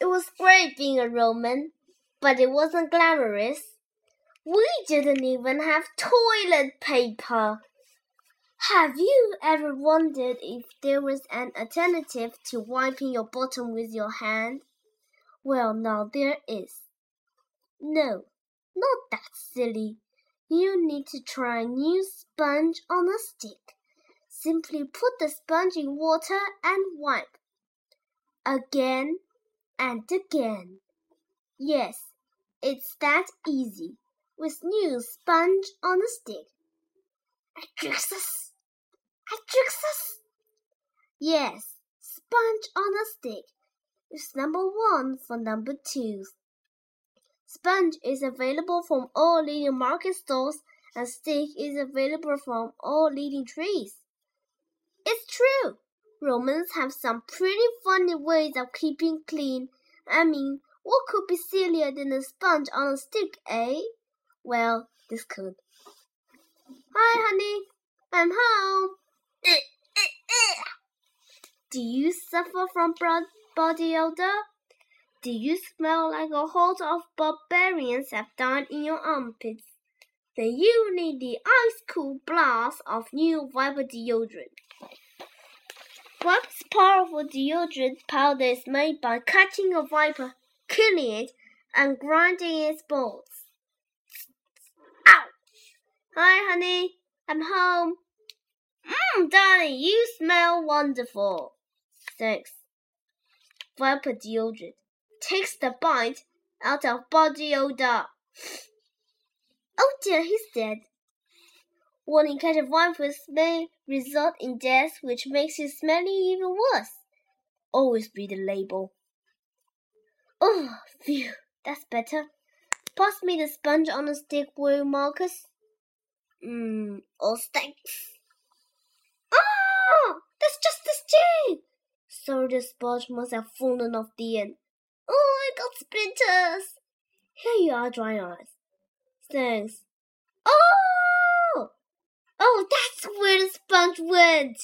It was great being a Roman, but it wasn't glamorous. We didn't even have toilet paper. Have you ever wondered if there was an alternative to wiping your bottom with your hand? Well, now there is. No, not that silly. You need to try a new sponge on a stick. Simply put the sponge in water and wipe. Again and again. Yes, it's that easy. With new sponge on a stick. Atrixus! Atrixus! Yes, sponge on a stick. is number one for number two. Sponge is available from all leading market stores and stick is available from all leading trees. It's true. Romans have some pretty funny ways of keeping clean. I mean, what could be sillier than a sponge on a stick, eh? Well, this could. Hi, honey. I'm home. Do you suffer from body odor? Do you smell like a horde of barbarians have died in your armpits? Then you need the ice cool blast of new Viper deodorant. Viper's powerful deodorant powder is made by cutting a viper, killing it, and grinding its balls. Ow! Hi, honey. I'm home. Mmm, darling, you smell wonderful. Thanks. Viper deodorant takes the bite out of body odor. Oh dear, he's dead. Warning cat vipers may result in death, which makes his smelling even worse. Always read the label. Oh, phew, that's better. Pass me the sponge on a stick, will Marcus? Mmm, all thanks. Oh, that's just the stew. So the sponge must have fallen off the end. Oh, I got splinters. Here you are, dry eyes. Thanks. Oh! Oh, that's where the sponge went.